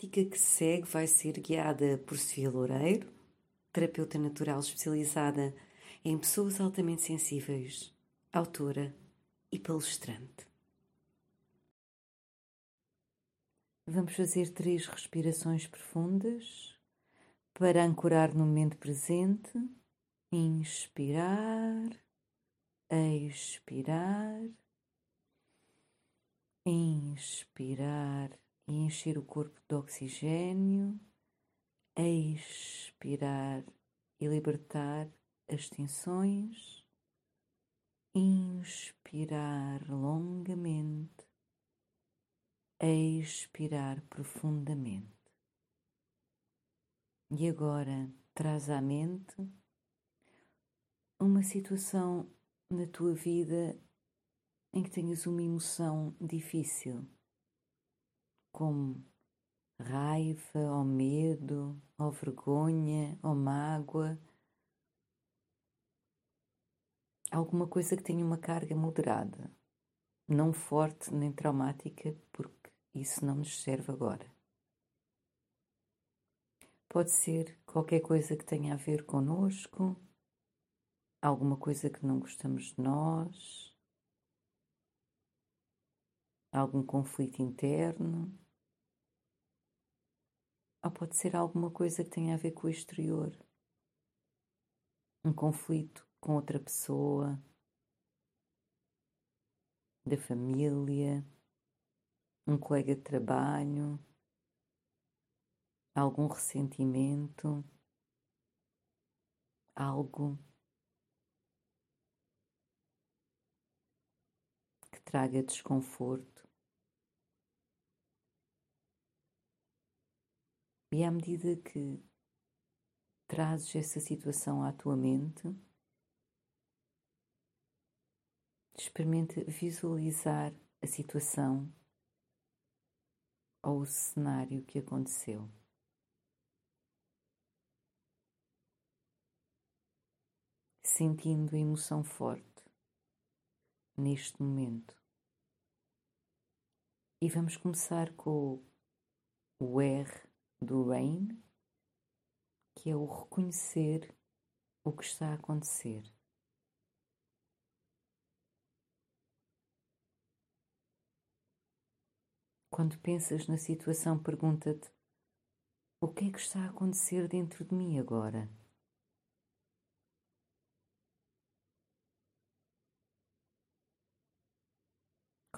prática que segue vai ser guiada por Sofia Loureiro, terapeuta natural especializada em pessoas altamente sensíveis, autora e palestrante. Vamos fazer três respirações profundas para ancorar no momento presente. Inspirar, expirar, inspirar e encher o corpo de oxigênio, expirar e libertar as tensões, inspirar longamente, expirar profundamente. E agora traz à mente uma situação na tua vida em que tenhas uma emoção difícil, como raiva, ou medo, ou vergonha, ou mágoa, alguma coisa que tenha uma carga moderada, não forte nem traumática, porque isso não nos serve agora. Pode ser qualquer coisa que tenha a ver conosco, alguma coisa que não gostamos de nós, algum conflito interno, ou pode ser alguma coisa que tenha a ver com o exterior, um conflito com outra pessoa, da família, um colega de trabalho, algum ressentimento, algo traga desconforto. E à medida que trazes essa situação à tua mente, experimente visualizar a situação ou o cenário que aconteceu. Sentindo a emoção forte neste momento. E vamos começar com o R do Rain, que é o reconhecer o que está a acontecer. Quando pensas na situação, pergunta-te: o que é que está a acontecer dentro de mim agora?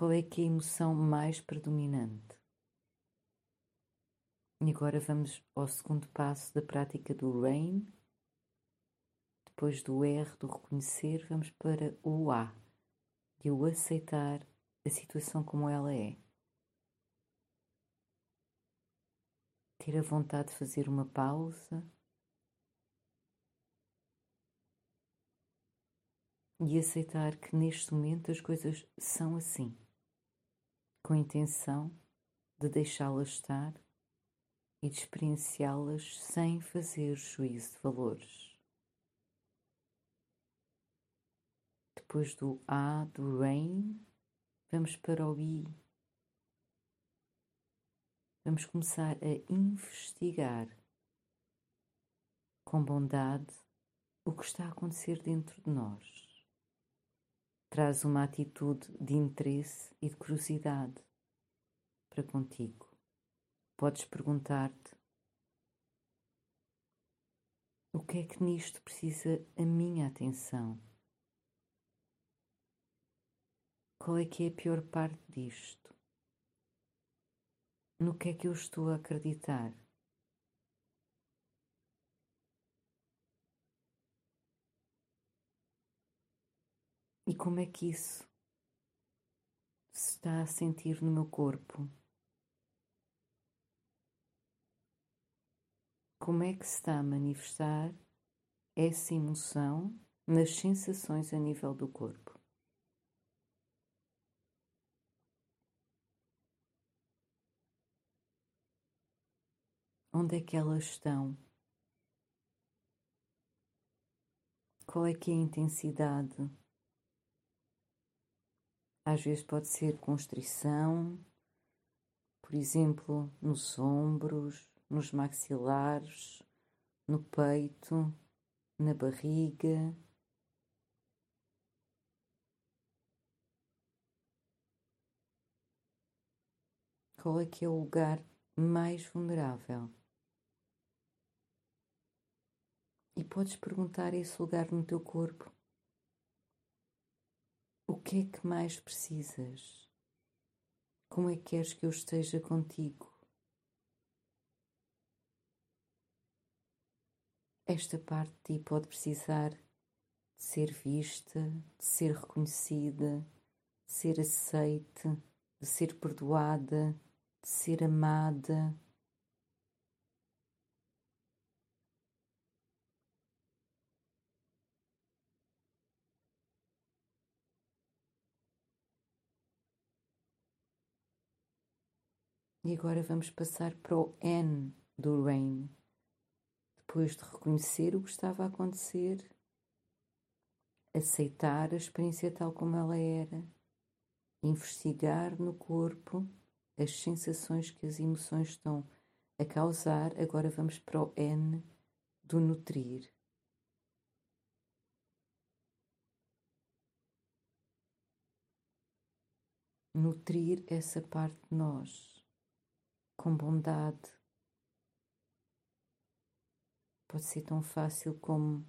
Qual é que é a emoção mais predominante? E agora vamos ao segundo passo da prática do RAIN. Depois do R, do reconhecer, vamos para o A, de o aceitar a situação como ela é. ter a vontade de fazer uma pausa e aceitar que neste momento as coisas são assim, com a intenção de deixá-las estar e de experienciá-las sem fazer juízo de valores. Depois do A do rain, vamos para o I vamos começar a investigar com bondade o que está a acontecer dentro de nós. Traz uma atitude de interesse e de curiosidade para contigo. Podes perguntar-te: o que é que nisto precisa a minha atenção? Qual é que é a pior parte disto? no que é que eu estou a acreditar. E como é que isso se está a sentir no meu corpo? Como é que se está a manifestar essa emoção nas sensações a nível do corpo? Onde é que elas estão? Qual é que é a intensidade? Às vezes pode ser constrição, por exemplo, nos ombros, nos maxilares, no peito, na barriga. Qual é que é o lugar mais vulnerável? E podes perguntar esse lugar no teu corpo: que é que mais precisas? Como é que queres que eu esteja contigo? Esta parte de ti pode precisar de ser vista, de ser reconhecida, de ser aceite, de ser perdoada, de ser amada. E agora vamos passar para o N do Rain. Depois de reconhecer o que estava a acontecer, aceitar a experiência tal como ela era, investigar no corpo as sensações que as emoções estão a causar, agora vamos para o N do nutrir. Nutrir essa parte de nós com bondade. Pode ser tão fácil como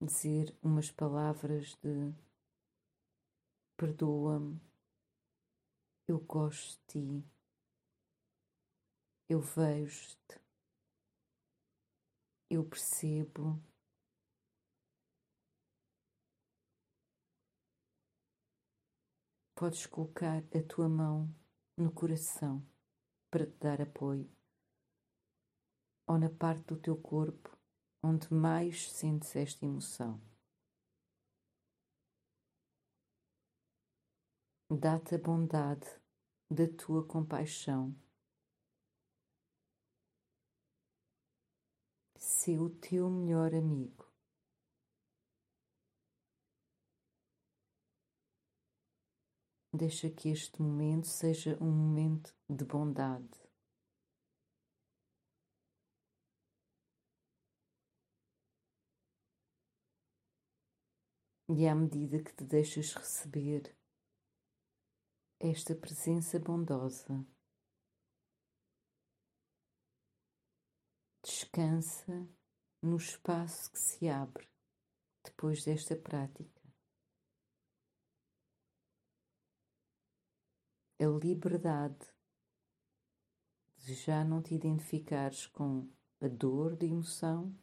dizer umas palavras de perdoa-me, eu gosto de ti, eu vejo-te, eu percebo. Podes colocar a tua mão no coração para te dar apoio, ou na parte do teu corpo onde mais sentes esta emoção. Dá-te a bondade da tua compaixão. Sê o teu melhor amigo. Deixa que este momento seja um momento de bondade. E à medida que te deixas receber esta presença bondosa, descansa no espaço que se abre depois desta prática. A liberdade de já não te identificares com a dor de emoção.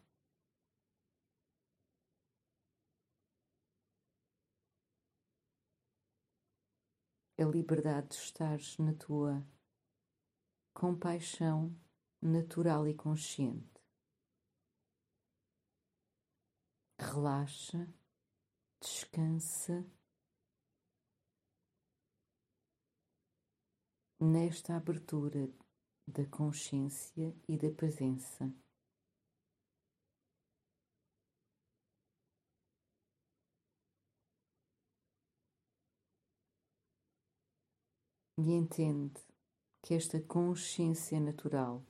A liberdade de estares na tua compaixão natural e consciente. Relaxa, descansa nesta abertura da consciência e da presença. E entende que esta consciência natural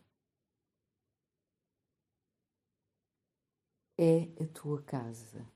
é a tua casa.